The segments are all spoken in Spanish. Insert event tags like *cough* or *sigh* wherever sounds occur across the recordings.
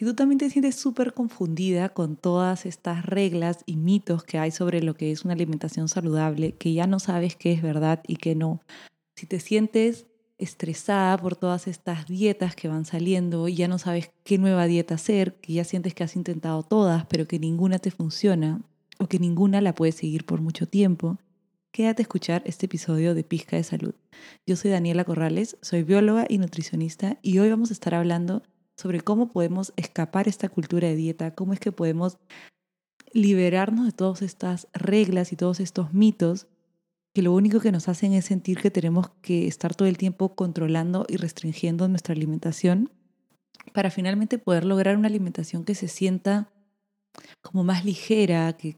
Si tú también te sientes súper confundida con todas estas reglas y mitos que hay sobre lo que es una alimentación saludable, que ya no sabes qué es verdad y qué no, si te sientes estresada por todas estas dietas que van saliendo y ya no sabes qué nueva dieta hacer, que ya sientes que has intentado todas, pero que ninguna te funciona o que ninguna la puedes seguir por mucho tiempo, quédate a escuchar este episodio de Pizca de Salud. Yo soy Daniela Corrales, soy bióloga y nutricionista y hoy vamos a estar hablando sobre cómo podemos escapar esta cultura de dieta, cómo es que podemos liberarnos de todas estas reglas y todos estos mitos que lo único que nos hacen es sentir que tenemos que estar todo el tiempo controlando y restringiendo nuestra alimentación para finalmente poder lograr una alimentación que se sienta como más ligera, que,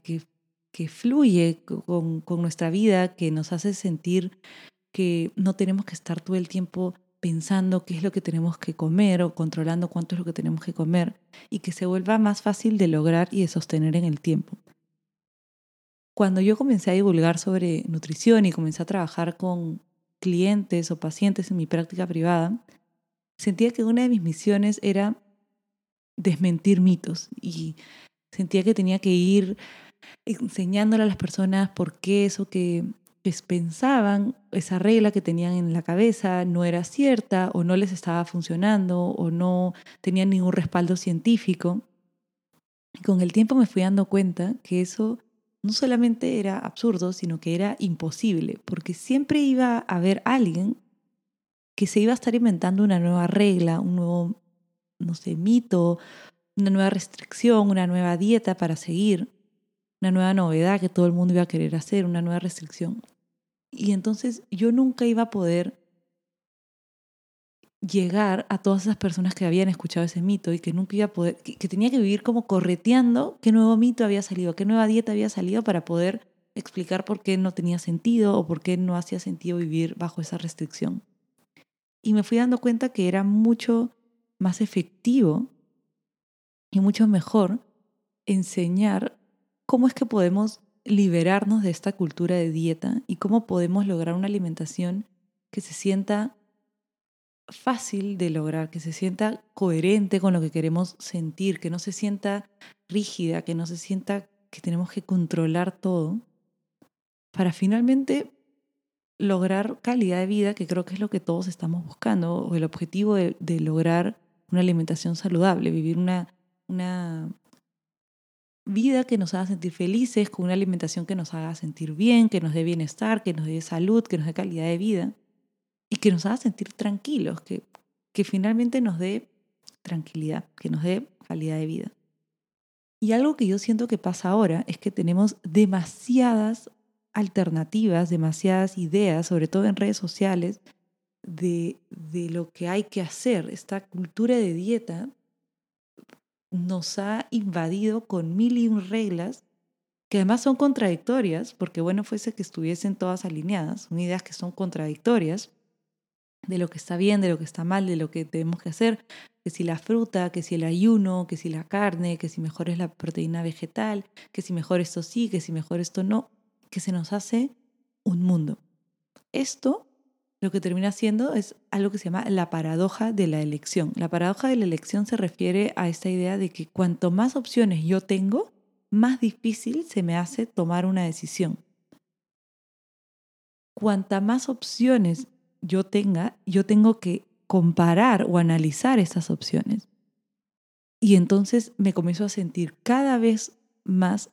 que, fluye con, con nuestra vida, que nos hace sentir que no tenemos que estar todo el tiempo pensando qué es lo que tenemos que comer o controlando cuánto es lo que tenemos que comer y que se vuelva más fácil de lograr y de sostener en el tiempo. Cuando yo comencé a divulgar sobre nutrición y comencé a trabajar con clientes o pacientes en mi práctica privada, sentía que una de mis misiones era desmentir mitos y sentía que tenía que ir enseñándole a las personas por qué eso que pensaban, esa regla que tenían en la cabeza no era cierta o no les estaba funcionando o no tenían ningún respaldo científico. Con el tiempo me fui dando cuenta que eso no solamente era absurdo, sino que era imposible, porque siempre iba a haber alguien que se iba a estar inventando una nueva regla, un nuevo, no sé, mito, una nueva restricción, una nueva dieta para seguir, una nueva novedad que todo el mundo iba a querer hacer, una nueva restricción. Y entonces yo nunca iba a poder llegar a todas esas personas que habían escuchado ese mito y que nunca iba a poder, que, tenía que vivir como correteando qué nuevo mito había salido, qué nueva dieta había salido para poder explicar por qué no tenía sentido o por qué no hacía sentido vivir bajo esa restricción. Y me fui dando cuenta que era mucho más efectivo y mucho mejor enseñar cómo es que podemos liberarnos de esta cultura de dieta y cómo podemos lograr una alimentación que se sienta fácil de lograr, que se sienta coherente con lo que queremos sentir, que no se sienta rígida, que no se sienta que tenemos que controlar todo, para finalmente lograr calidad de vida, que creo que es lo que todos estamos buscando, o el objetivo de, lograr una alimentación saludable, vivir una, una vida que nos haga sentir felices, con una alimentación que nos haga sentir bien, que nos dé bienestar, que nos dé salud, que nos dé calidad de vida y que nos haga sentir tranquilos, que, que finalmente nos dé tranquilidad, que nos dé calidad de vida. Y algo que yo siento que pasa ahora es que tenemos demasiadas alternativas, demasiadas ideas, sobre todo en redes sociales, de, de lo que hay que hacer. Esta cultura de dieta nos ha invadido con mil y un reglas que además son contradictorias, porque bueno fuese que estuviesen todas alineadas, son ideas que son contradictorias, de lo que está bien, de lo que está mal, de lo que tenemos que hacer, que si la fruta, que si el ayuno, que si la carne, que si mejor es la proteína vegetal, que si mejor esto sí, que si mejor esto no, que se nos hace un mundo. Esto lo que termina siendo es algo que se llama la paradoja de la elección. La paradoja de la elección se refiere a esta idea de que cuanto más opciones yo tengo, más difícil se me hace tomar una decisión. Cuanta más opciones yo tenga, yo tengo que comparar o analizar esas opciones. Y entonces me comienzo a sentir cada vez más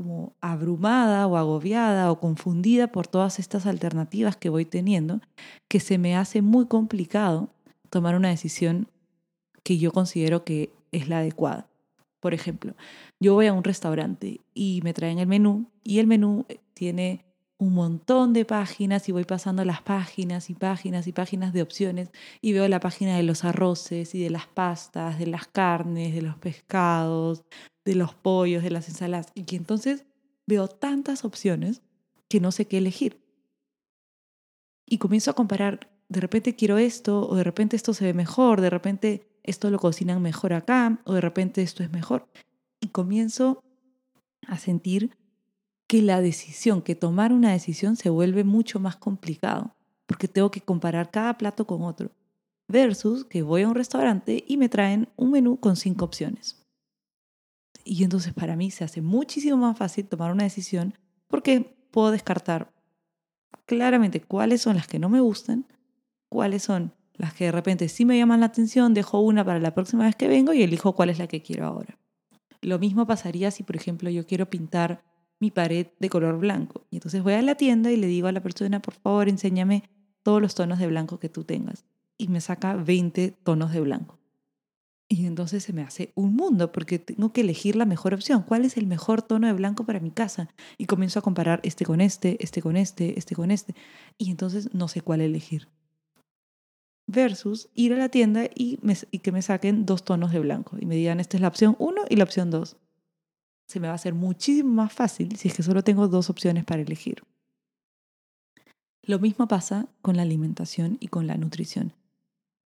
como abrumada o agobiada o confundida por todas estas alternativas que voy teniendo, que se me hace muy complicado tomar una decisión que yo considero que es la adecuada. Por ejemplo, yo voy a un restaurante y me traen el menú y el menú tiene un montón de páginas y voy pasando las páginas y páginas y páginas de opciones y veo la página de los arroces y de las pastas, de las carnes, de los pescados, de los pollos, de las ensaladas. Y que entonces veo tantas opciones que no sé qué elegir. Y comienzo a comparar, de repente quiero esto, o de repente esto se ve mejor, de repente esto lo cocinan mejor acá, o de repente esto es mejor. Y comienzo a sentir que la decisión, que tomar una decisión se vuelve mucho más complicado, porque tengo que comparar cada plato con otro. versus que voy a un restaurante y me traen un menú con cinco opciones. Y entonces para mí se hace muchísimo más fácil tomar una decisión porque puedo descartar claramente cuáles son las que no me gustan, cuáles son las que de repente sí me llaman la atención, dejo una para la próxima vez que vengo y elijo cuál es la que quiero ahora. Lo mismo pasaría si, por ejemplo, yo quiero pintar mi pared de color blanco. Y entonces voy a la tienda y le digo a la persona, por favor, enséñame todos los tonos de blanco que tú tengas. Y me saca 20 tonos de blanco. Y entonces se me hace un mundo porque tengo que elegir la mejor opción. ¿Cuál es el mejor tono de blanco para mi casa? Y comienzo a comparar este con este, este con este, este con este. Y entonces no sé cuál elegir versus ir a la tienda y, que me saquen dos tonos de blanco y me digan esta es la opción 1 y la opción 2. Se me va a hacer muchísimo más fácil si es que solo tengo dos opciones para elegir. Lo mismo pasa con la alimentación y con la nutrición.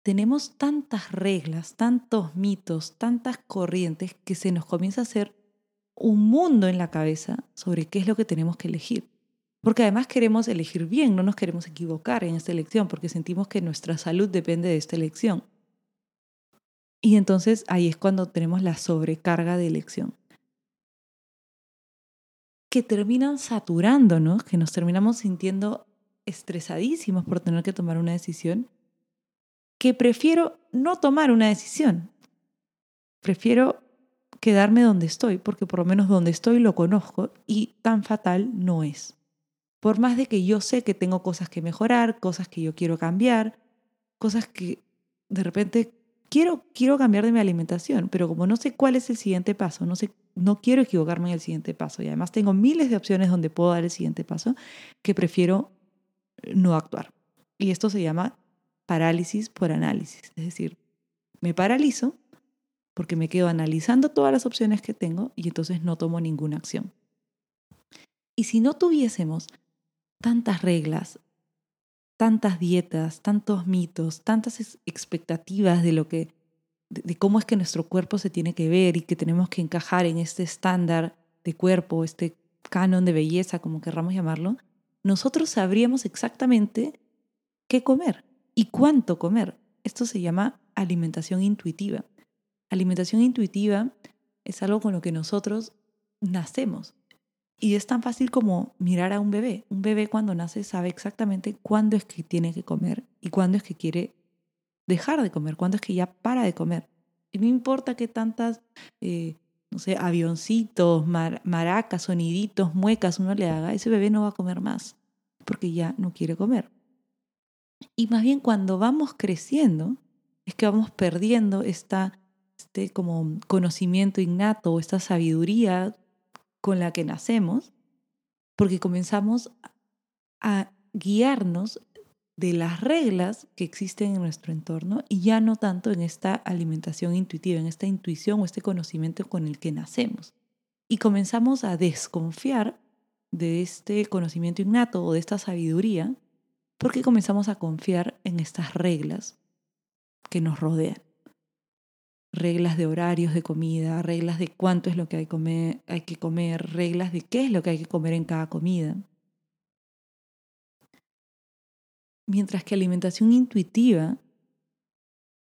Tenemos tantas reglas, tantos mitos, tantas corrientes que se nos comienza a hacer un mundo en la cabeza sobre qué es lo que tenemos que elegir. Porque además queremos elegir bien, no nos queremos equivocar en esta elección, porque sentimos que nuestra salud depende de esta elección. Y entonces ahí es cuando tenemos la sobrecarga de elección. Que terminan saturándonos, que nos terminamos sintiendo estresadísimos por tener que tomar una decisión, que prefiero no tomar una decisión. Prefiero quedarme donde estoy, porque por lo menos donde estoy lo conozco y tan fatal no es. Por más de que yo sé que tengo cosas que mejorar, cosas que yo quiero cambiar, cosas que de repente quiero, quiero cambiar de mi alimentación, pero como no sé cuál es el siguiente paso, no, sé, no quiero equivocarme en el siguiente paso y además tengo miles de opciones donde puedo dar el siguiente paso, que prefiero no actuar. Y esto se llama parálisis por análisis, es decir, me paralizo porque me quedo analizando todas las opciones que tengo y entonces no tomo ninguna acción. Y si no tuviésemos tantas reglas, tantas dietas, tantos mitos, tantas expectativas de lo que de, cómo es que nuestro cuerpo se tiene que ver y que tenemos que encajar en este estándar de cuerpo, este canon de belleza, como querramos llamarlo, nosotros sabríamos exactamente qué comer y cuánto comer. Esto se llama alimentación intuitiva. Alimentación intuitiva es algo con lo que nosotros nacemos. Y es tan fácil como mirar a un bebé. Un bebé cuando nace sabe exactamente cuándo es que tiene que comer y cuándo es que quiere dejar de comer, cuándo es que ya para de comer. Y no importa qué tantas, eh, no sé, avioncitos, maracas, soniditos, muecas uno le haga, ese bebé no va a comer más porque ya no quiere comer. Y más bien cuando vamos creciendo es que vamos perdiendo esta, este como conocimiento innato o esta sabiduría con la que nacemos, porque comenzamos a guiarnos de las reglas que existen en nuestro entorno y ya no tanto en esta alimentación intuitiva, en esta intuición o este conocimiento con el que nacemos. Y comenzamos a desconfiar de este conocimiento innato o de esta sabiduría porque comenzamos a confiar en estas reglas que nos rodean reglas de horarios de comida, reglas de cuánto es lo que hay, comer, hay que comer, reglas de qué es lo que hay que comer en cada comida. Mientras que alimentación intuitiva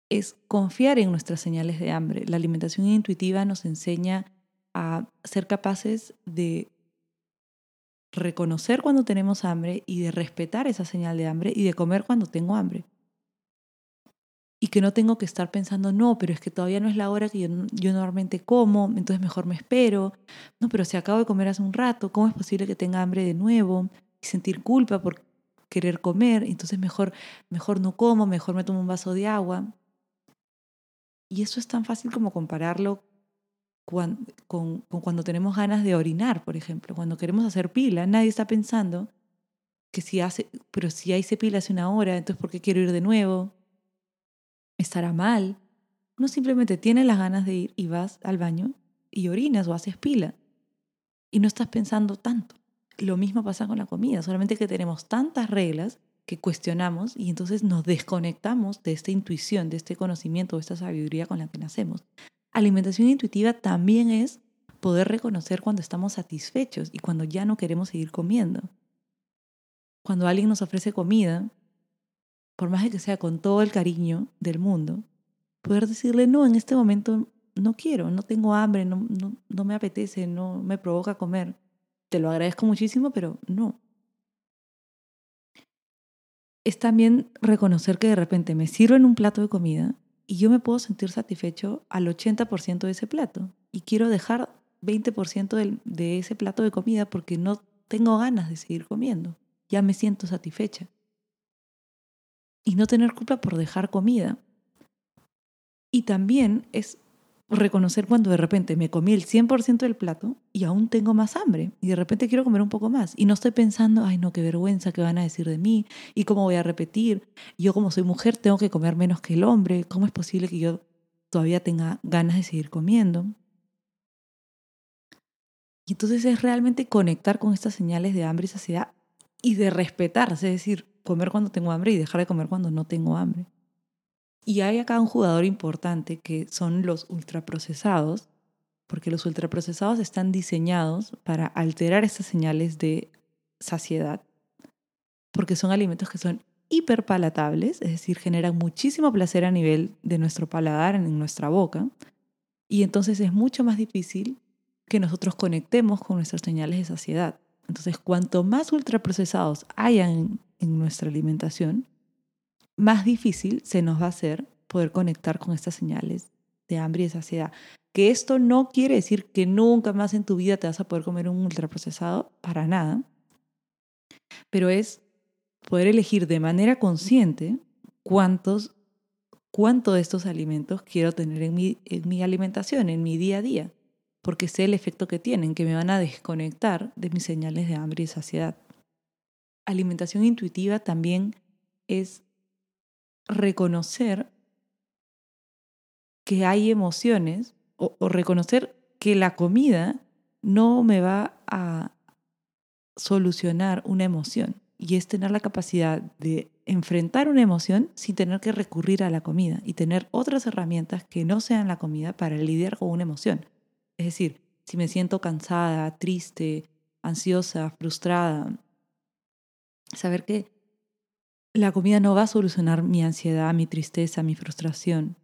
es confiar en nuestras señales de hambre. La alimentación intuitiva nos enseña a ser capaces de reconocer cuando tenemos hambre y de respetar esa señal de hambre y de comer cuando tengo hambre y que no tengo que estar pensando, no, pero es que todavía no es la hora que yo, normalmente como, entonces mejor me espero. No, pero si acabo de comer hace un rato, ¿cómo es posible que tenga hambre de nuevo y sentir culpa por querer comer? Entonces mejor, mejor no como, mejor me tomo un vaso de agua. Y eso es tan fácil como compararlo con, con, cuando tenemos ganas de orinar, por ejemplo. Cuando queremos hacer pila, nadie está pensando que si hace, pero si se pila hace una hora, entonces ¿por qué quiero ir de nuevo? estará mal. No simplemente tienes las ganas de ir y vas al baño y orinas o haces pila. Y no estás pensando tanto. Lo mismo pasa con la comida, solamente que tenemos tantas reglas que cuestionamos y entonces nos desconectamos de esta intuición, de este conocimiento, de esta sabiduría con la que nacemos. Alimentación intuitiva también es poder reconocer cuando estamos satisfechos y cuando ya no queremos seguir comiendo. Cuando alguien nos ofrece comida por más que sea con todo el cariño del mundo, poder decirle, no, en este momento no quiero, no tengo hambre, no, no, no me apetece, no me provoca comer. Te lo agradezco muchísimo, pero no. Es también reconocer que de repente me sirven un plato de comida y yo me puedo sentir satisfecho al 80% de ese plato y quiero dejar 20% de ese plato de comida porque no tengo ganas de seguir comiendo. Ya me siento satisfecha. Y no tener culpa por dejar comida. Y también es reconocer cuando de repente me comí el 100% del plato y aún tengo más hambre y de repente quiero comer un poco más y no estoy pensando, ay no, qué vergüenza, qué van a decir de mí y cómo voy a repetir. Yo como soy mujer tengo que comer menos que el hombre, ¿cómo es posible que yo todavía tenga ganas de seguir comiendo? Y entonces es realmente conectar con estas señales de hambre y saciedad y de respetarse, es decir, comer cuando tengo hambre y dejar de comer cuando no tengo hambre. Y hay acá un jugador importante que son los ultraprocesados, porque los ultraprocesados están diseñados para alterar estas señales de saciedad, porque son alimentos que son hiperpalatables, es decir, generan muchísimo placer a nivel de nuestro paladar, en nuestra boca, y entonces es mucho más difícil que nosotros conectemos con nuestras señales de saciedad. Entonces, cuanto más ultraprocesados hayan en nuestra alimentación, más difícil se nos va a hacer poder conectar con estas señales de hambre y de saciedad. Que esto no quiere decir que nunca más en tu vida te vas a poder comer un ultraprocesado, para nada. Pero es poder elegir de manera consciente cuántos, cuánto de estos alimentos quiero tener en mi, en mi alimentación, en mi día a día, porque sé el efecto que tienen, que me van a desconectar de mis señales de hambre y saciedad. Alimentación intuitiva también es reconocer que hay emociones o, reconocer que la comida no me va a solucionar una emoción y es tener la capacidad de enfrentar una emoción sin tener que recurrir a la comida y tener otras herramientas que no sean la comida para lidiar con una emoción. Es decir, si me siento cansada, triste, ansiosa, frustrada, saber que la comida no va a solucionar mi ansiedad, mi tristeza, mi frustración.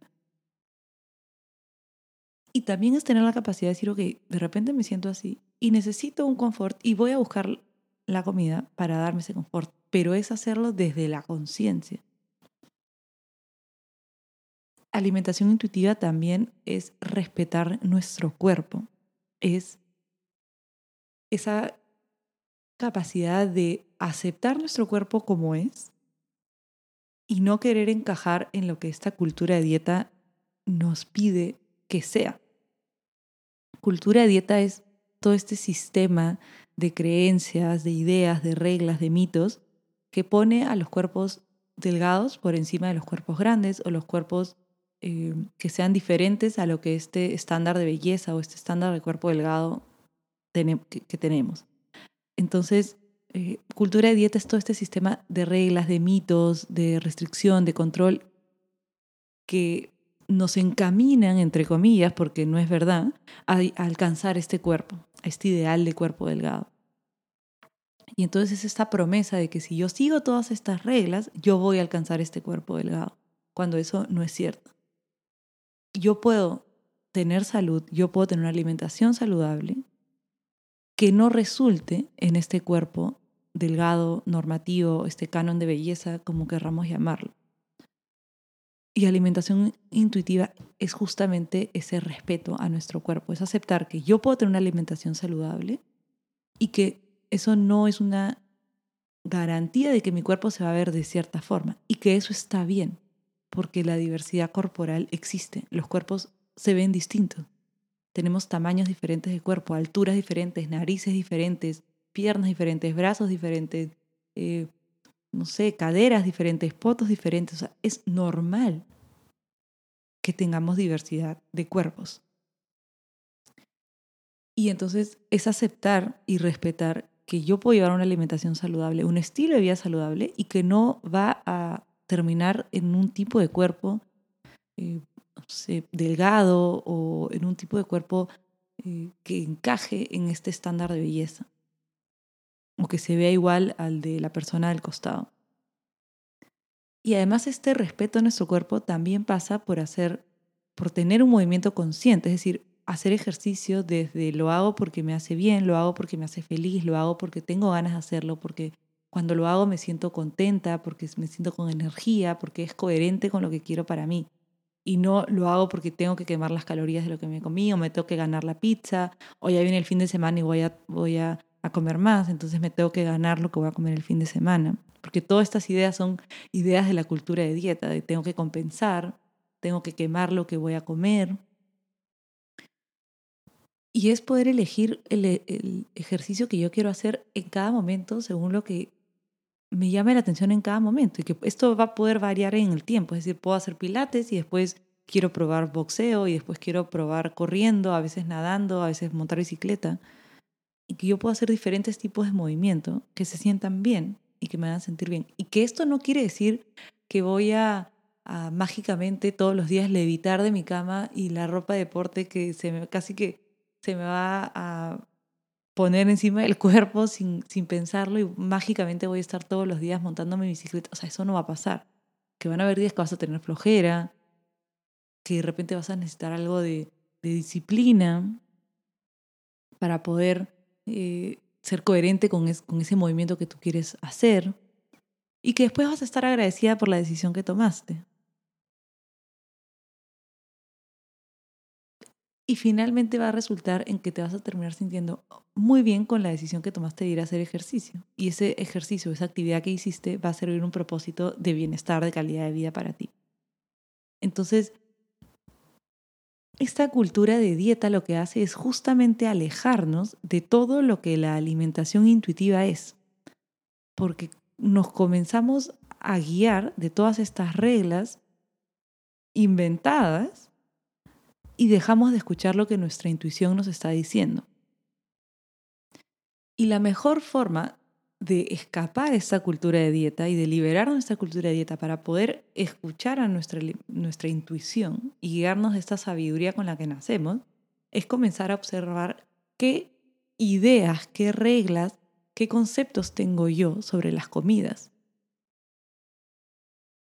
Y también es tener la capacidad de decir, ok, de repente me siento así y necesito un confort y voy a buscar la comida para darme ese confort, pero es hacerlo desde la conciencia. Alimentación intuitiva también es respetar nuestro cuerpo, es esa capacidad de aceptar nuestro cuerpo como es y no querer encajar en lo que esta cultura de dieta nos pide que sea. Cultura de dieta es todo este sistema de creencias, de ideas, de reglas, de mitos que pone a los cuerpos delgados por encima de los cuerpos grandes o los cuerpos eh, que sean diferentes a lo que este estándar de belleza o este estándar de cuerpo delgado que tenemos. Entonces, eh, cultura de dieta es todo este sistema de reglas, de mitos, de restricción, de control, que nos encaminan, entre comillas, porque no es verdad, a, alcanzar este cuerpo, a este ideal de cuerpo delgado. Y entonces es esta promesa de que si yo sigo todas estas reglas, yo voy a alcanzar este cuerpo delgado, cuando eso no es cierto. Yo puedo tener salud, yo puedo tener una alimentación saludable que no resulte en este cuerpo delgado, normativo, este canon de belleza, como querramos llamarlo. Y alimentación intuitiva es justamente ese respeto a nuestro cuerpo, es aceptar que yo puedo tener una alimentación saludable y que eso no es una garantía de que mi cuerpo se va a ver de cierta forma y que eso está bien, porque la diversidad corporal existe, los cuerpos se ven distintos. Tenemos tamaños diferentes de cuerpo, alturas diferentes, narices diferentes, piernas diferentes, brazos diferentes, eh, no sé, caderas diferentes, potos diferentes. O sea, es normal que tengamos diversidad de cuerpos. Y entonces es aceptar y respetar que yo puedo llevar una alimentación saludable, un estilo de vida saludable y que no va a terminar en un tipo de cuerpo eh, delgado o en un tipo de cuerpo eh, que encaje en este estándar de belleza o que se vea igual al de la persona del costado. Y además este respeto a nuestro cuerpo también pasa por hacer, por tener un movimiento consciente, es decir, hacer ejercicio desde lo hago porque me hace bien, lo hago porque me hace feliz, lo hago porque tengo ganas de hacerlo, porque cuando lo hago me siento contenta, porque me siento con energía, porque es coherente con lo que quiero para mí. Y no lo hago porque tengo que quemar las calorías de lo que me comí, o me tengo que ganar la pizza, o ya viene el fin de semana y voy voy a, a comer más, entonces me tengo que ganar lo que voy a comer el fin de semana. Porque todas estas ideas son ideas de la cultura de dieta, de tengo que compensar, tengo que quemar lo que voy a comer. Y es poder elegir el, el ejercicio que yo quiero hacer en cada momento según lo que me llame la atención en cada momento y que esto va a poder variar en el tiempo. Es decir, puedo hacer pilates y después quiero probar boxeo y después quiero probar corriendo, a veces nadando, a veces montar bicicleta. Y que yo puedo hacer diferentes tipos de movimiento que se sientan bien y que me hagan sentir bien. Y que esto no quiere decir que voy a, mágicamente todos los días levitar de mi cama y la ropa de deporte que se me, casi que se me va a poner encima del cuerpo sin, sin pensarlo y mágicamente voy a estar todos los días montando mi bicicleta. O sea, eso no va a pasar. Que van a haber días que vas a tener flojera, que de repente vas a necesitar algo de disciplina para poder eh, ser coherente con, con ese movimiento que tú quieres hacer y que después vas a estar agradecida por la decisión que tomaste. Y finalmente va a resultar en que te vas a terminar sintiendo muy bien con la decisión que tomaste de ir a hacer ejercicio. Y ese ejercicio, esa actividad que hiciste va a servir un propósito de bienestar, de calidad de vida para ti. Entonces, esta cultura de dieta lo que hace es justamente alejarnos de todo lo que la alimentación intuitiva es. Porque nos comenzamos a guiar de todas estas reglas inventadas y dejamos de escuchar lo que nuestra intuición nos está diciendo. Y la mejor forma de escapar a esta cultura de dieta y de liberarnos de esta cultura de dieta para poder escuchar a nuestra, nuestra intuición y guiarnos de esta sabiduría con la que nacemos, es comenzar a observar qué ideas, qué reglas, qué conceptos tengo yo sobre las comidas.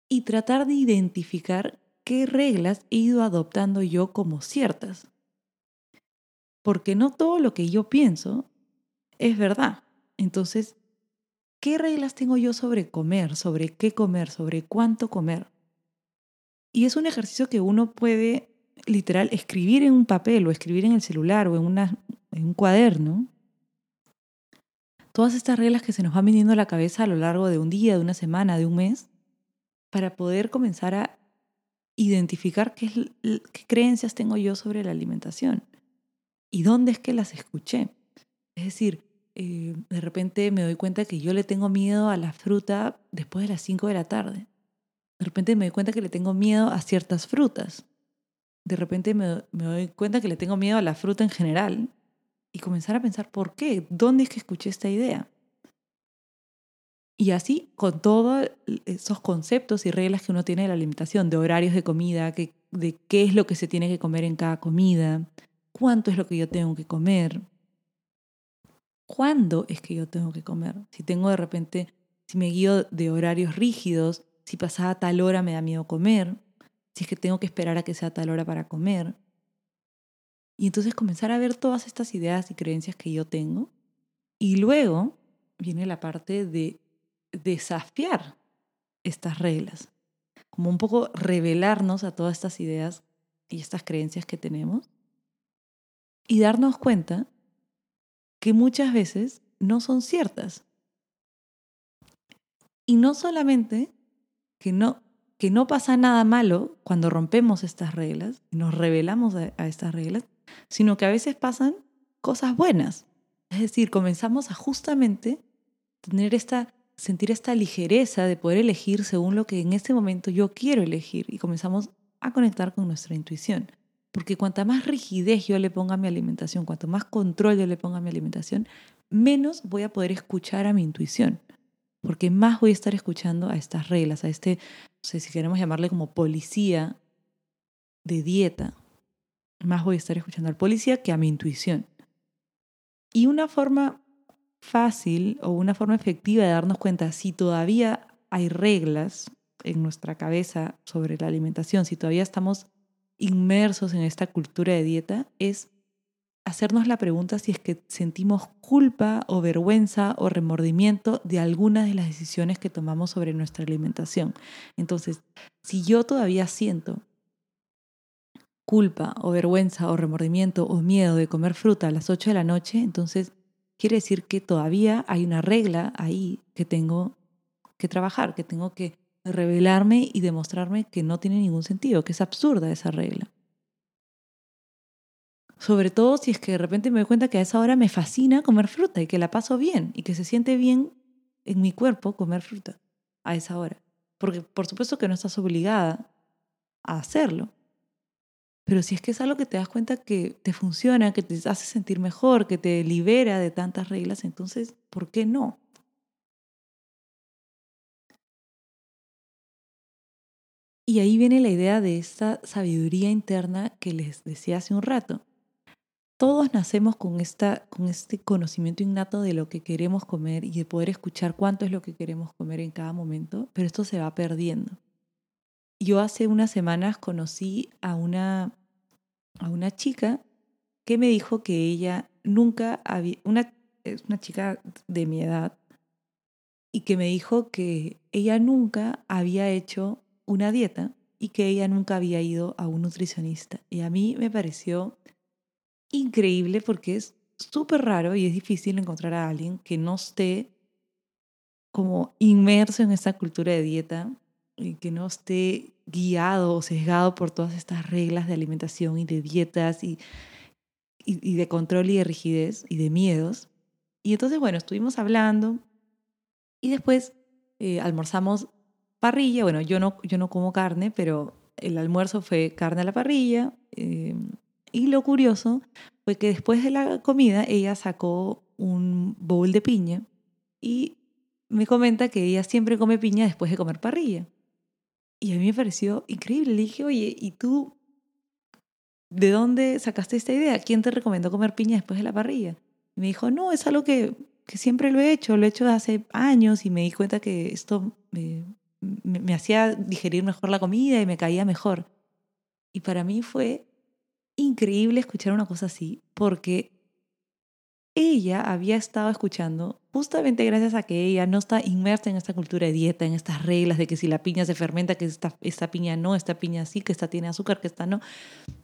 Y tratar de identificar qué reglas he ido adoptando yo como ciertas. Porque no todo lo que yo pienso es verdad. Entonces, ¿qué reglas tengo yo sobre comer, sobre qué comer, sobre cuánto comer? Y es un ejercicio que uno puede literal escribir en un papel o escribir en el celular o en, un cuaderno. Todas estas reglas que se nos van viniendo a la cabeza a lo largo de un día, de una semana, de un mes, para poder comenzar a identificar qué, qué creencias tengo yo sobre la alimentación y dónde es que las escuché. Es decir, eh, de repente me doy cuenta que yo le tengo miedo a la fruta después de las 5 de la tarde. De repente me doy cuenta que le tengo miedo a ciertas frutas. De repente me, me doy cuenta que le tengo miedo a la fruta en general. Y comenzar a pensar, ¿por qué? ¿Dónde es que escuché esta idea? Y así con todos esos conceptos y reglas que uno tiene de la alimentación, de horarios de comida, que, de qué es lo que se tiene que comer en cada comida, cuánto es lo que yo tengo que comer, cuándo es que yo tengo que comer. Si tengo de repente, si me guío de horarios rígidos, si pasada tal hora me da miedo comer, si es que tengo que esperar a que sea tal hora para comer. Y entonces comenzar a ver todas estas ideas y creencias que yo tengo. Y luego viene la parte de desafiar estas reglas, como un poco revelarnos a todas estas ideas y estas creencias que tenemos y darnos cuenta que muchas veces no son ciertas. Y no solamente que no, que no pasa nada malo cuando rompemos estas reglas nos revelamos a, a estas reglas, sino que a veces pasan cosas buenas. Es decir, comenzamos a justamente tener esta sentir esta ligereza de poder elegir según lo que en este momento yo quiero elegir y comenzamos a conectar con nuestra intuición. Porque cuanta más rigidez yo le ponga a mi alimentación, cuanto más control yo le ponga a mi alimentación, menos voy a poder escuchar a mi intuición. Porque más voy a estar escuchando a estas reglas, a este, no sé si queremos llamarle como policía de dieta. Más voy a estar escuchando al policía que a mi intuición. Y una forma fácil o una forma efectiva de darnos cuenta si todavía hay reglas en nuestra cabeza sobre la alimentación, si todavía estamos inmersos en esta cultura de dieta, es hacernos la pregunta si es que sentimos culpa o vergüenza o remordimiento de algunas de las decisiones que tomamos sobre nuestra alimentación. Entonces, si yo todavía siento culpa o vergüenza o remordimiento o miedo de comer fruta a las 8 de la noche, entonces quiere decir que todavía hay una regla ahí que tengo que trabajar, que tengo que revelarme y demostrarme que no tiene ningún sentido, que es absurda esa regla. Sobre todo si es que de repente me doy cuenta que a esa hora me fascina comer fruta y que la paso bien y que se siente bien en mi cuerpo comer fruta a esa hora. Porque por supuesto que no estás obligada a hacerlo. Pero si es que es algo que te das cuenta que te funciona, que te hace sentir mejor, que te libera de tantas reglas, entonces, ¿por qué no? Y ahí viene la idea de esta sabiduría interna que les decía hace un rato. Todos nacemos con, esta, con este conocimiento innato de lo que queremos comer y de poder escuchar cuánto es lo que queremos comer en cada momento, pero esto se va perdiendo. Yo hace unas semanas conocí a una, a una chica que me dijo que ella nunca había, una, una chica de mi edad, y que me dijo que ella nunca había hecho una dieta y que ella nunca había ido a un nutricionista. Y a mí me pareció increíble porque es súper raro y es difícil encontrar a alguien que no esté como inmerso en esta cultura de dieta y que no esté guiado o sesgado por todas estas reglas de alimentación y de dietas y, y, de control y de rigidez y de miedos. Y entonces, bueno, estuvimos hablando y después eh, almorzamos parrilla. Bueno, yo no, yo no como carne, pero el almuerzo fue carne a la parrilla. Eh, y lo curioso fue que después de la comida ella sacó un bowl de piña y me comenta que ella siempre come piña después de comer parrilla. Y a mí me pareció increíble. Le dije, oye, ¿y tú de dónde sacaste esta idea? ¿Quién te recomendó comer piña después de la parrilla? Y me dijo, no, es algo que, que siempre lo he hecho, lo he hecho hace años y me di cuenta que esto me, me, hacía digerir mejor la comida y me caía mejor. Y para mí fue increíble escuchar una cosa así, porque ella había estado escuchando, justamente gracias a que ella no está inmersa en esta cultura de dieta, en estas reglas de que si la piña se fermenta, que esta, esta piña no, esta piña sí, que esta tiene azúcar, que esta no.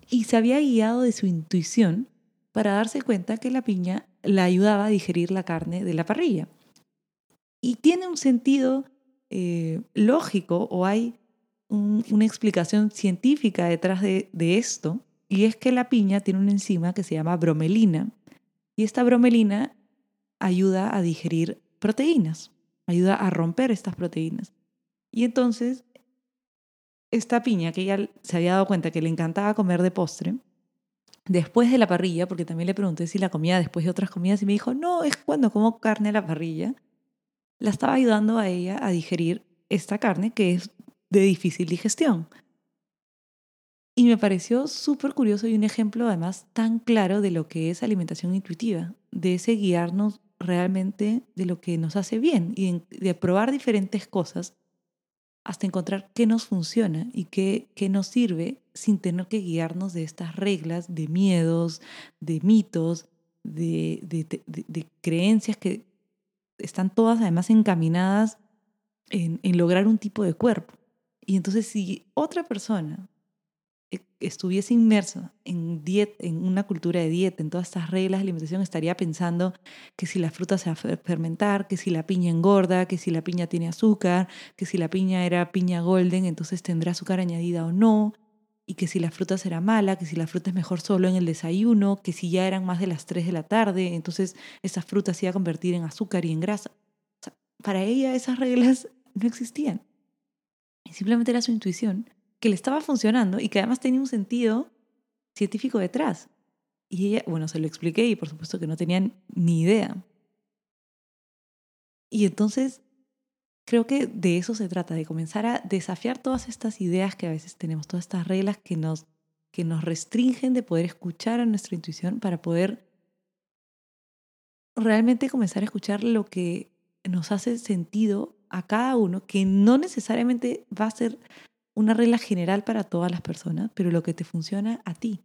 Y se había guiado de su intuición para darse cuenta que la piña la ayudaba a digerir la carne de la parrilla. Y tiene un sentido eh, lógico o hay una explicación científica detrás de, esto, y es que la piña tiene una enzima que se llama bromelina, y esta bromelina ayuda a digerir proteínas, ayuda a romper estas proteínas. Y entonces, esta piña que ella se había dado cuenta que le encantaba comer de postre, después de la parrilla, porque también le pregunté si la comía después de otras comidas y me dijo, no, es cuando como carne a la parrilla, la estaba ayudando a ella a digerir esta carne que es de difícil digestión. Y me pareció súper curioso y un ejemplo además tan claro de lo que es alimentación intuitiva, de ese guiarnos realmente de lo que nos hace bien y de probar diferentes cosas hasta encontrar qué nos funciona y qué, qué nos sirve sin tener que guiarnos de estas reglas de miedos, de mitos, de, de, de, creencias que están todas además encaminadas en, lograr un tipo de cuerpo. Y entonces si otra persona e, estuviese inmerso en, en una cultura de dieta, en todas estas reglas de alimentación, estaría pensando que si la fruta se va a fermentar, que si la piña engorda, que si la piña tiene azúcar, que si la piña era piña golden, entonces tendrá azúcar añadida o no, y que si la fruta será mala, que si la fruta es mejor solo en el desayuno, que si ya eran más de las 3 de la tarde, entonces esa fruta se iba a convertir en azúcar y en grasa. para ella esas reglas no existían. Simplemente era su intuición que le estaba funcionando y que además tenía un sentido científico detrás. Y ella, bueno, se lo expliqué y por supuesto que no tenían ni idea. Y entonces creo que de eso se trata, de comenzar a desafiar todas estas ideas que a veces tenemos, todas estas reglas que nos, que nos restringen de poder escuchar a nuestra intuición para poder realmente comenzar a escuchar lo que nos hace sentido a cada uno, que no necesariamente va a ser una regla general para todas las personas, pero lo que te funciona a ti.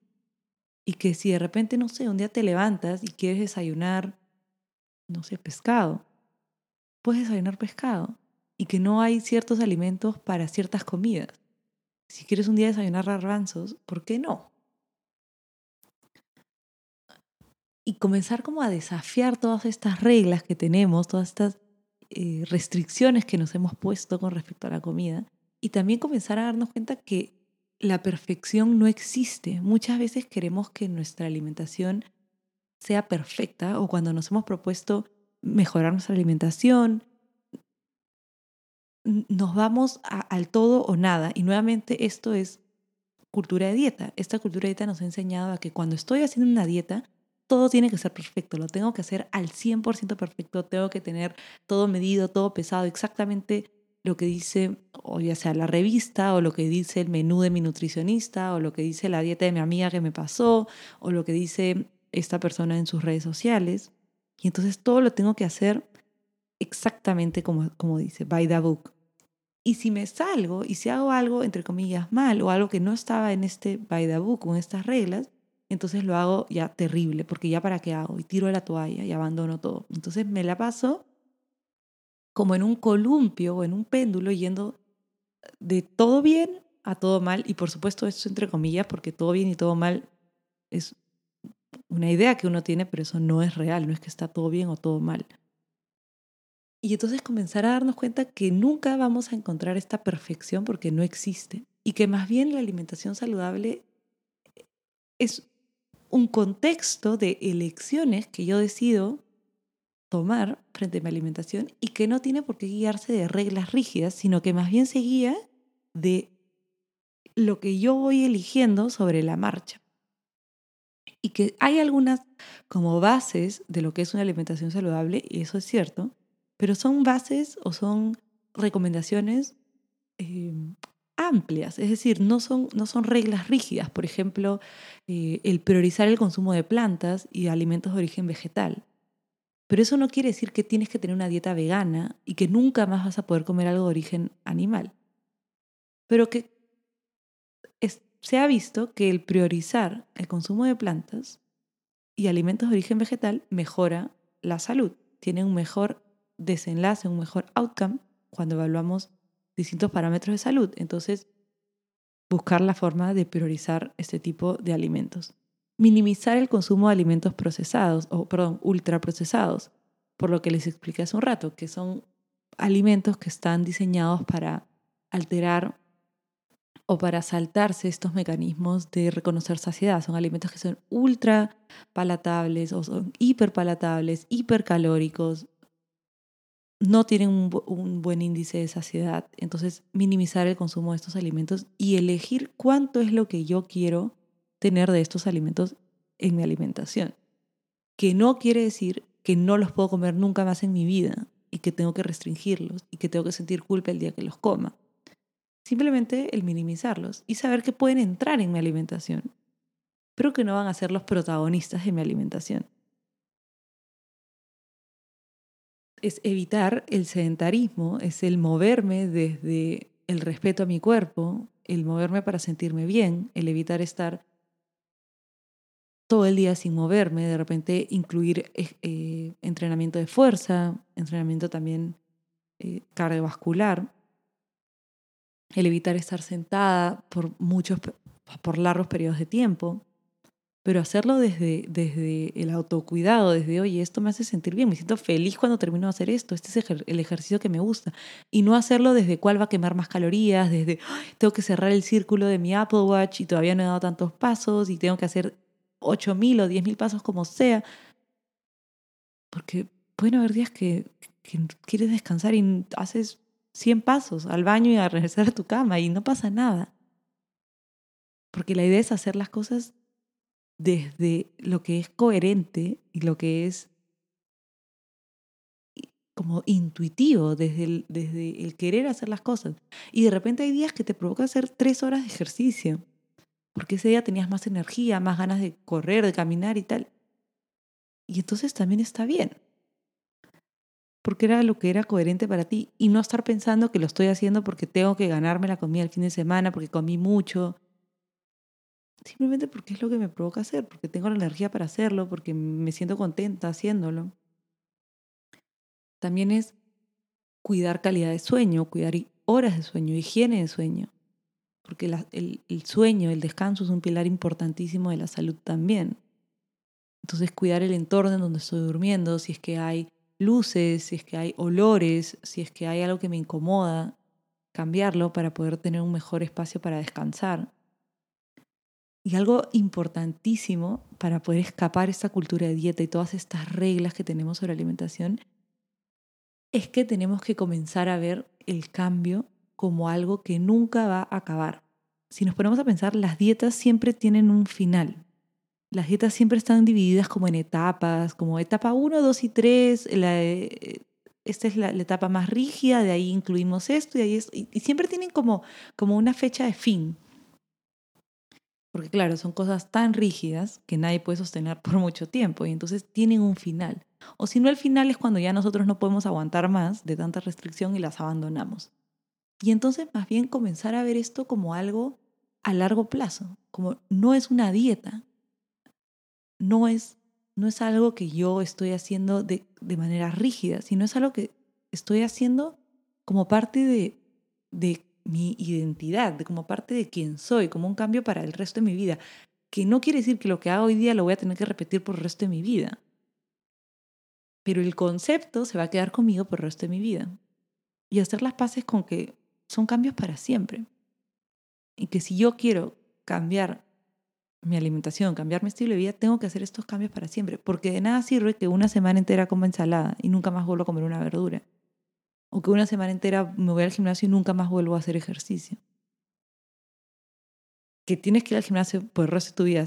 Y que si de repente, no sé, un día te levantas y quieres desayunar, no sé, pescado, puedes desayunar pescado. Y que no hay ciertos alimentos para ciertas comidas. Si quieres un día desayunar garbanzos, ¿por qué no? Y comenzar como a desafiar todas estas reglas que tenemos, todas estas eh, restricciones que nos hemos puesto con respecto a la comida. Y también comenzar a darnos cuenta que la perfección no existe. Muchas veces queremos que nuestra alimentación sea perfecta o cuando nos hemos propuesto mejorar nuestra alimentación, nos vamos al todo o nada. Y nuevamente esto es cultura de dieta. Esta cultura de dieta nos ha enseñado a que cuando estoy haciendo una dieta, todo tiene que ser perfecto, lo tengo que hacer al 100% perfecto, tengo que tener todo medido, todo pesado, exactamente lo que dice, o ya sea la revista, o lo que dice el menú de mi nutricionista, o lo que dice la dieta de mi amiga que me pasó, o lo que dice esta persona en sus redes sociales. Y entonces todo lo tengo que hacer exactamente como, como dice, by the book. Y si me salgo y si hago algo, entre comillas, mal o algo que no estaba en este by the con estas reglas, entonces lo hago ya terrible, porque ya para qué hago, y tiro la toalla y abandono todo. Entonces me la paso como en un columpio o en un péndulo yendo de todo bien a todo mal, y por supuesto esto entre comillas, porque todo bien y todo mal es una idea que uno tiene, pero eso no es real, no es que está todo bien o todo mal. Y entonces comenzar a darnos cuenta que nunca vamos a encontrar esta perfección porque no existe. Y que más bien la alimentación saludable es un contexto de elecciones que yo decido tomar frente a mi alimentación y que no tiene por qué guiarse de reglas rígidas, sino que más bien se guía de lo que yo voy eligiendo sobre la marcha. Y que hay algunas como bases de lo que es una alimentación saludable, y eso es cierto, pero son bases o son recomendaciones em, amplias, es decir, no son, no son reglas rígidas. Por ejemplo, eh, el priorizar el consumo de plantas y alimentos de origen vegetal. Pero eso no quiere decir que tienes que tener una dieta vegana y que nunca más vas a poder comer algo de origen animal. Pero que se ha visto que el priorizar el consumo de plantas y alimentos de origen vegetal mejora la salud, tiene un mejor desenlace, un mejor outcome cuando evaluamos distintos parámetros de salud. Entonces, buscar la forma de priorizar este tipo de alimentos. Minimizar el consumo de alimentos procesados, o perdón, ultraprocesados, por lo que les expliqué hace un rato, que son alimentos que están diseñados para alterar o para saltarse estos mecanismos de reconocer saciedad. Son alimentos que son ultra palatables o son hiperpalatables, hipercalóricos, no tienen un, buen índice de saciedad. Entonces, minimizar el consumo de estos alimentos y elegir cuánto es lo que yo quiero tener de estos alimentos en mi alimentación. Que no quiere decir que no los puedo comer nunca más en mi vida y que tengo que restringirlos y que tengo que sentir culpa el día que los coma. Simplemente el minimizarlos y saber que pueden entrar en mi alimentación, pero que no van a ser los protagonistas de mi alimentación. Es evitar el sedentarismo, es el moverme desde el respeto a mi cuerpo, el moverme para sentirme bien, el evitar estar todo el día sin moverme, de repente incluir eh, eh, entrenamiento de fuerza, entrenamiento también eh, cardiovascular, el evitar estar sentada por muchos, por largos periodos de tiempo, pero hacerlo desde, desde el autocuidado, desde, oye, esto me hace sentir bien, me siento feliz cuando termino de hacer esto, este es el ejercicio que me gusta. Y no hacerlo desde cuál va a quemar más calorías, desde, tengo que cerrar el círculo de mi Apple Watch y todavía no he dado tantos pasos y tengo que hacer 8.000 o 10.000 pasos como sea. Porque pueden haber días que, que quieres descansar y haces 100 pasos al baño y a regresar a tu cama y no pasa nada. Porque la idea es hacer las cosas desde lo que es coherente y lo que es como intuitivo, desde el, desde el querer hacer las cosas. Y de repente hay días que te provoca hacer tres horas de ejercicio, porque ese día tenías más energía, más ganas de correr, de caminar y tal. Y entonces también está bien. porque era lo que era coherente para ti y no estar pensando que lo estoy haciendo porque tengo que ganarme la comida el fin de semana, porque comí mucho. Simplemente porque es lo que me provoca hacer, porque tengo la energía para hacerlo, porque me siento contenta haciéndolo. También es cuidar calidad de sueño, cuidar horas de sueño, higiene de sueño, porque el, el sueño, el descanso es un pilar importantísimo de la salud también. Entonces cuidar el entorno en donde estoy durmiendo, si es que hay luces, si es que hay olores, si es que hay algo que me incomoda, cambiarlo para poder tener un mejor espacio para descansar. Y algo importantísimo para poder escapar esta cultura de dieta y todas estas reglas que tenemos sobre alimentación es que tenemos que comenzar a ver el cambio como algo que nunca va a acabar. Si nos ponemos a pensar, las dietas siempre tienen un final las dietas siempre están divididas como en etapas, como etapa 1, 2 y 3. Eh, esta es la, etapa más rígida, de ahí incluimos esto y ahí es, y, siempre tienen como, como una fecha de fin. Porque claro, son cosas tan rígidas que nadie puede sostener por mucho tiempo y entonces tienen un final. O si no, el final es cuando ya nosotros no podemos aguantar más de tanta restricción y las abandonamos. Y entonces más bien comenzar a ver esto como algo a largo plazo, como no es una dieta, no es, no es algo que yo estoy haciendo de, de manera rígida, sino es algo que estoy haciendo como parte de, de mi identidad, de como parte de quién soy, como un cambio para el resto de mi vida, que no quiere decir que lo que hago hoy día lo voy a tener que repetir por el resto de mi vida. Pero el concepto se va a quedar conmigo por el resto de mi vida. Y hacer las paces con que son cambios para siempre. Y que si yo quiero cambiar mi alimentación, cambiar mi estilo de vida, tengo que hacer estos cambios para siempre. Porque de nada sirve que una semana entera coma ensalada y nunca más vuelvo a comer una verdura. O que una semana entera me voy al gimnasio y nunca más vuelvo a hacer ejercicio. Que tienes que ir al gimnasio por el resto de tu vida.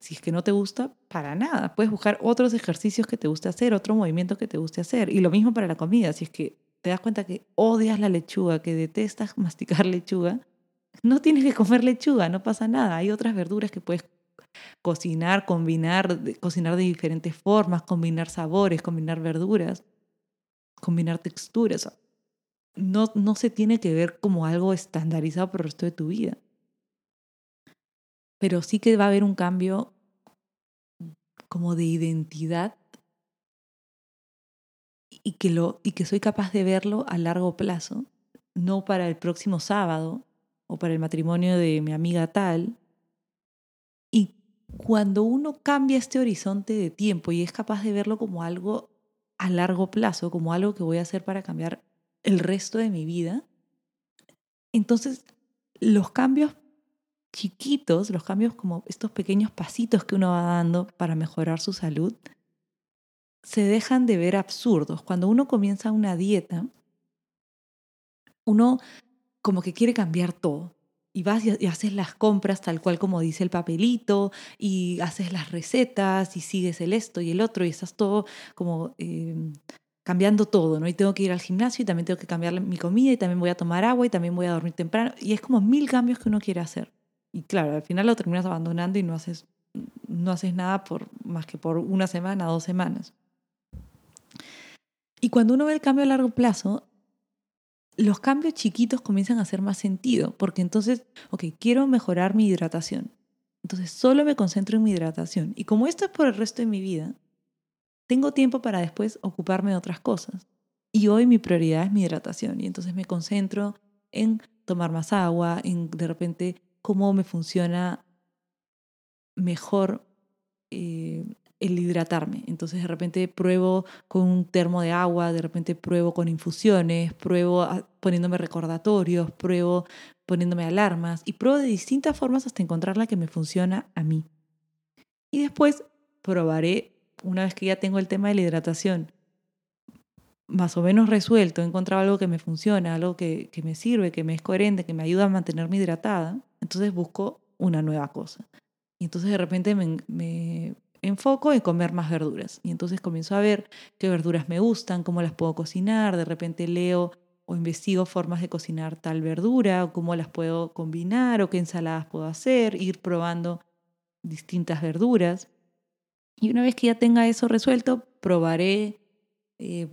Si es que no te gusta, para nada. Puedes buscar otros ejercicios que te guste hacer, otro movimiento que te guste hacer. Y lo mismo para la comida. Si es que te das cuenta que odias la lechuga, que detestas *laughs* masticar lechuga, no tienes que comer lechuga, no pasa nada. Hay otras verduras que puedes cocinar, combinar, cocinar de diferentes formas, combinar sabores, combinar verduras, combinar texturas. No, no se tiene que ver como algo estandarizado por el resto de tu vida. Pero sí que va a haber un cambio como de identidad y que, lo, y que soy capaz de verlo a largo plazo, no para el próximo sábado o para el matrimonio de mi amiga tal, cuando uno cambia este horizonte de tiempo y es capaz de verlo como algo a largo plazo, como algo que voy a hacer para cambiar el resto de mi vida, entonces los cambios chiquitos, los cambios como estos pequeños pasitos que uno va dando para mejorar su salud, se dejan de ver absurdos. Cuando uno comienza una dieta, uno como que quiere cambiar todo y vas y, haces las compras tal cual como dice el papelito y haces las recetas y sigues el esto y el otro y estás todo como em, cambiando todo, ¿no? Y tengo que ir al gimnasio y también tengo que cambiar mi comida y también voy a tomar agua y también voy a dormir temprano y es como mil cambios que uno quiere hacer. Y claro, al final lo terminas abandonando y no haces, no haces nada por, más que por una semana, dos semanas. Y cuando uno ve el cambio a largo plazo, los cambios chiquitos comienzan a hacer más sentido, porque entonces, ok, quiero mejorar mi hidratación. Entonces solo me concentro en mi hidratación. Y como esto es por el resto de mi vida, tengo tiempo para después ocuparme de otras cosas. Y hoy mi prioridad es mi hidratación. Y entonces me concentro en tomar más agua, en de repente cómo me funciona mejor eh, el hidratarme. Entonces de repente pruebo con un termo de agua, de repente pruebo con infusiones, pruebo poniéndome recordatorios, pruebo poniéndome alarmas y pruebo de distintas formas hasta encontrar la que me funciona a mí. Y después probaré, una vez que ya tengo el tema de la hidratación más o menos resuelto, he encontrado algo que me funciona, algo que, me sirve, que me es coherente, que me ayuda a mantenerme hidratada, entonces busco una nueva cosa. Y entonces de repente me, me enfoco en comer más verduras. Y entonces comienzo a ver qué verduras me gustan, cómo las puedo cocinar, de repente leo o investigo formas de cocinar tal verdura, o cómo las puedo combinar, o qué ensaladas puedo hacer, ir probando distintas verduras. Y una vez que ya tenga eso resuelto, probaré eh,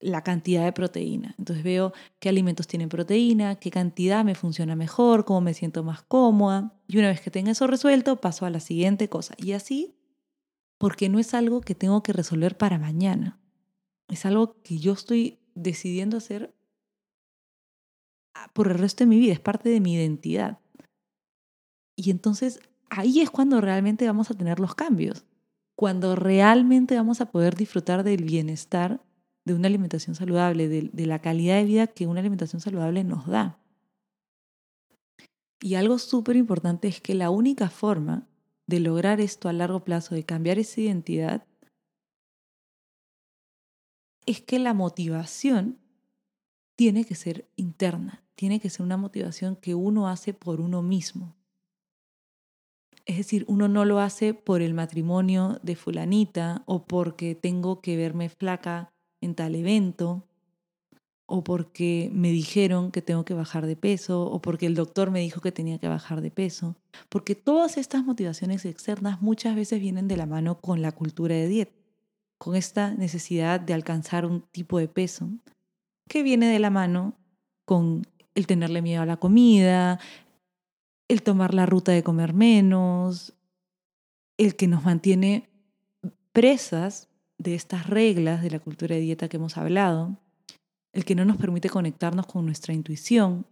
la cantidad de proteína. Entonces veo qué alimentos tienen proteína, qué cantidad me funciona mejor, cómo me siento más cómoda. Y una vez que tenga eso resuelto, paso a la siguiente cosa. Y así, porque no es algo que tengo que resolver para mañana. Es algo que yo estoy decidiendo hacer por el resto de mi vida, es parte de mi identidad. Y entonces ahí es cuando realmente vamos a tener los cambios, cuando realmente vamos a poder disfrutar del bienestar de una alimentación saludable, de, la calidad de vida que una alimentación saludable nos da. Y algo súper importante es que la única forma de lograr esto a largo plazo, de cambiar esa identidad, es que la motivación tiene que ser interna, tiene que ser una motivación que uno hace por uno mismo. Es decir, uno no lo hace por el matrimonio de fulanita o porque tengo que verme flaca en tal evento, o porque me dijeron que tengo que bajar de peso, o porque el doctor me dijo que tenía que bajar de peso, porque todas estas motivaciones externas muchas veces vienen de la mano con la cultura de dieta, con esta necesidad de alcanzar un tipo de peso, que viene de la mano con el tenerle miedo a la comida, el tomar la ruta de comer menos, el que nos mantiene presas de estas reglas de la cultura de dieta que hemos hablado, el que no nos permite conectarnos con nuestra intuición,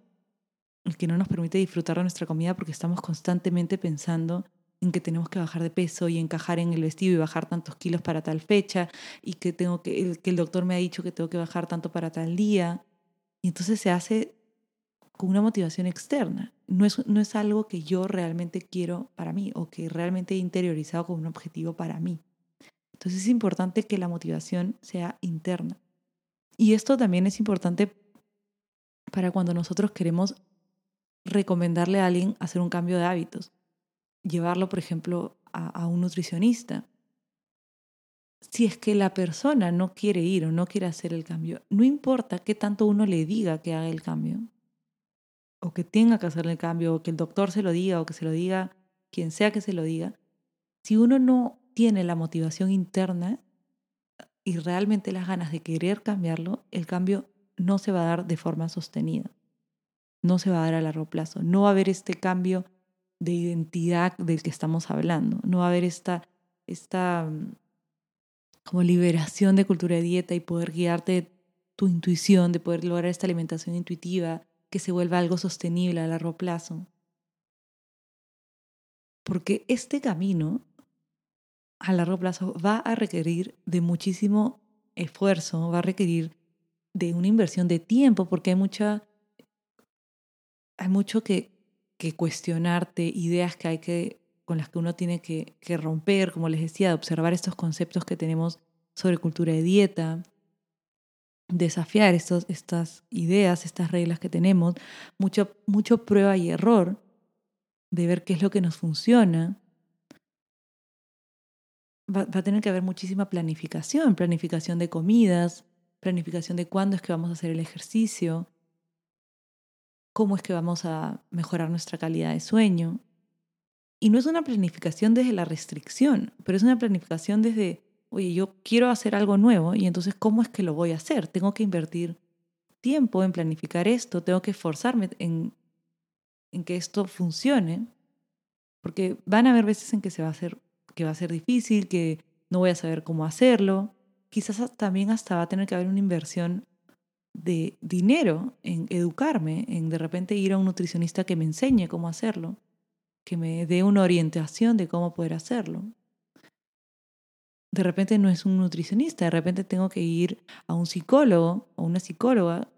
el que no nos permite disfrutar de nuestra comida porque estamos constantemente pensando en que tenemos que bajar de peso y encajar en el vestido y bajar tantos kilos para tal fecha y que tengo que el, que el doctor me ha dicho que tengo que bajar tanto para tal día. Y entonces se hace con una motivación externa no es, no es algo que yo realmente quiero para mí o que realmente he interiorizado como un objetivo para mí entonces es importante que la motivación sea interna. Y esto también es importante para cuando nosotros queremos recomendarle a alguien hacer un cambio de hábitos. Llevarlo, por ejemplo, a, a un nutricionista. Si es que la persona no quiere ir o no quiere hacer el cambio, no importa qué tanto uno le diga que haga el cambio, o que tenga que hacer el cambio, o que el doctor se lo diga, o que se lo diga quien sea que se lo diga, si uno no tiene la motivación interna y realmente las ganas de querer cambiarlo, el cambio no se va a dar de forma sostenida. No se va a dar a largo plazo. No va a haber este cambio de identidad del que estamos hablando. No va a haber esta, esta mm, como liberación de cultura de dieta y poder guiarte tu intuición, de poder lograr esta alimentación intuitiva que se vuelva algo sostenible a largo plazo. Porque este camino a largo plazo va a requerir de muchísimo esfuerzo, va a requerir de una inversión de tiempo, porque hay mucha, hay mucho que, que cuestionarte, ideas que hay que, con las que uno tiene que, que romper, como les decía, de observar estos conceptos que tenemos sobre cultura de dieta, desafiar estos, estas ideas, estas reglas que tenemos, mucho, mucho prueba y error de ver qué es lo que nos funciona va, a tener que haber muchísima planificación, planificación de comidas, planificación de cuándo es que vamos a hacer el ejercicio, cómo es que vamos a mejorar nuestra calidad de sueño. Y no es una planificación desde la restricción, pero es una planificación desde, oye, yo quiero hacer algo nuevo y entonces, ¿cómo es que lo voy a hacer? Tengo que invertir tiempo en planificar esto, tengo que esforzarme en, en que esto funcione, porque van a haber veces en que se va a hacer que va a ser difícil, que no voy a saber cómo hacerlo. Quizás también hasta va a tener que haber una inversión de dinero en educarme, en de repente ir a un nutricionista que me enseñe cómo hacerlo, que me dé una orientación de cómo poder hacerlo. De repente no es un nutricionista, de repente tengo que ir a un psicólogo o una psicóloga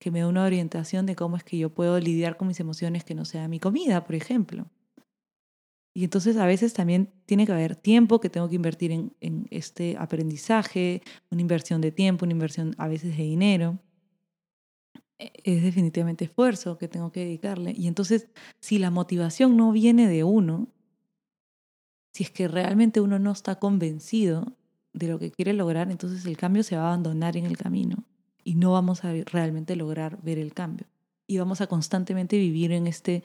que me dé una orientación de cómo es que yo puedo lidiar con mis emociones que no sea mi comida, por ejemplo. Y entonces a veces también tiene que haber tiempo que tengo que invertir en, en, este aprendizaje, una inversión de tiempo, una inversión a veces de dinero. E, es definitivamente esfuerzo que tengo que dedicarle. Y entonces, si la motivación no viene de uno, si es que realmente uno no está convencido de lo que quiere lograr, entonces el cambio se va a abandonar en el camino y no vamos a realmente lograr ver el cambio. Y vamos a constantemente vivir en este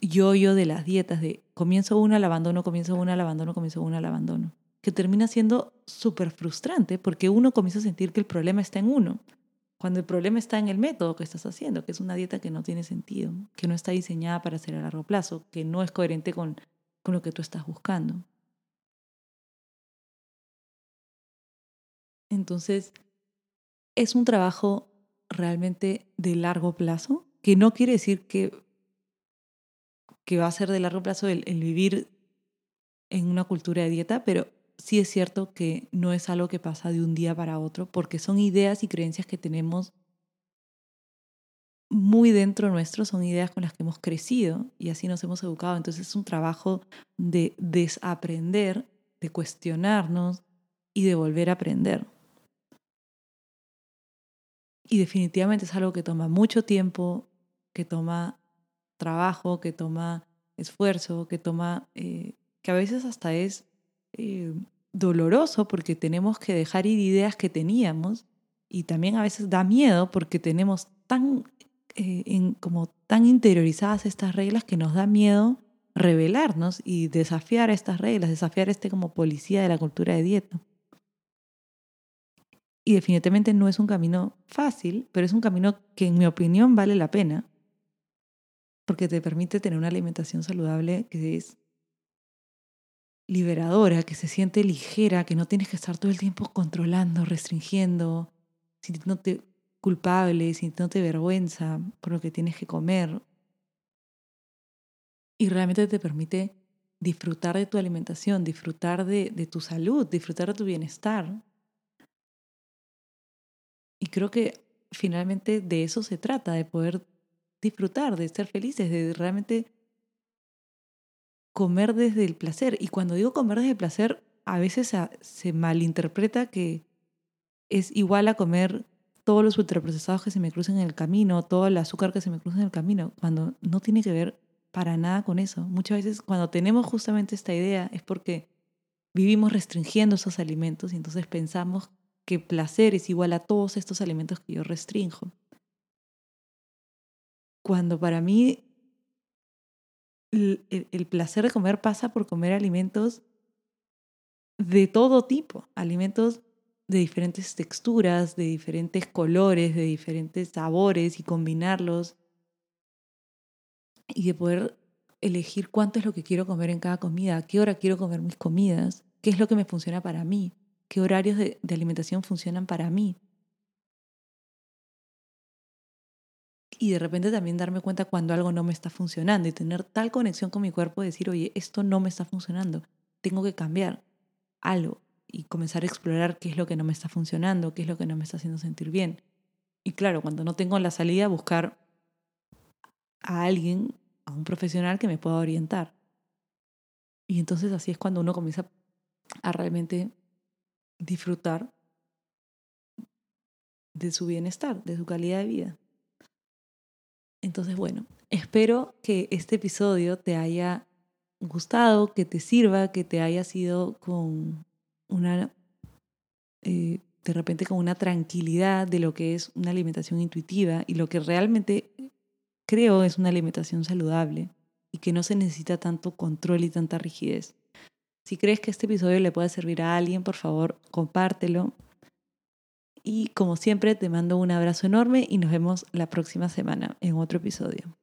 yo-yo de las dietas, de comienzo una, la abandono, comienzo una, la abandono, comienzo una, la abandono. que termina siendo súper frustrante porque uno comienza a sentir que el problema está en uno, cuando el problema está en el método que estás haciendo, que es una dieta que no tiene sentido, que no está diseñada para ser a largo plazo, que no es coherente con, con lo que tú estás buscando. Entonces, es un trabajo realmente de largo plazo, que no quiere decir que, que va a ser de largo plazo el, el vivir en una cultura de dieta, pero sí es cierto que no es algo que pasa de un día para otro, porque son ideas y creencias que tenemos muy dentro nuestro, son ideas con las que hemos crecido y así nos hemos educado. Entonces es un trabajo de desaprender, de cuestionarnos y de volver a aprender. Y definitivamente es algo que toma mucho tiempo, que toma trabajo, que toma esfuerzo, que toma, eh, que a veces hasta es eh, doloroso porque tenemos que dejar ir ideas que teníamos y también a veces da miedo porque tenemos tan, eh, en, como tan interiorizadas estas reglas que nos da miedo revelarnos y desafiar estas reglas, desafiar este como policía de la cultura de dieta. Y definitivamente no es un camino fácil, pero es un camino que en mi opinión vale la pena, porque te permite tener una alimentación saludable que es liberadora, que se siente ligera, que no tienes que estar todo el tiempo controlando, restringiendo, sintiéndote culpable, sintiéndote vergüenza por lo que tienes que comer. Y realmente te permite disfrutar de tu alimentación, disfrutar de, de tu salud, disfrutar de tu bienestar. Y creo que finalmente de eso se trata, de poder disfrutar, de ser felices, de realmente comer desde el placer. Y cuando digo comer desde el placer, a veces se, malinterpreta que es igual a comer todos los ultraprocesados que se me cruzan en el camino, todo el azúcar que se me cruza en el camino, cuando no tiene que ver para nada con eso. Muchas veces cuando tenemos justamente esta idea es porque vivimos restringiendo esos alimentos y entonces pensamos que placer es igual a todos estos alimentos que yo restringo. Cuando para mí el, placer de comer pasa por comer alimentos de todo tipo, alimentos de diferentes texturas, de diferentes colores, de diferentes sabores y combinarlos y de poder elegir cuánto es lo que quiero comer en cada comida, a qué hora quiero comer mis comidas, qué es lo que me funciona para mí, qué horarios de alimentación funcionan para mí. y de repente también darme cuenta cuando algo no me está funcionando y tener tal conexión con mi cuerpo, decir, oye, esto no me está funcionando, tengo que cambiar algo y comenzar a explorar qué es lo que no me está funcionando, qué es lo que no me está haciendo sentir bien. Y claro, cuando no tengo la salida, buscar a alguien, a un profesional que me pueda orientar. Y entonces así es cuando uno comienza a realmente disfrutar de su bienestar, de su calidad de vida. Entonces, bueno, espero que este episodio te haya gustado, que te sirva, que te haya sido con una, eh, de repente con una tranquilidad de lo que es una alimentación intuitiva y lo que realmente creo es una alimentación saludable y que no se necesita tanto control y tanta rigidez. Si crees que este episodio le puede servir a alguien, por favor, compártelo. Y como siempre, te mando un abrazo enorme y nos vemos la próxima semana en otro episodio.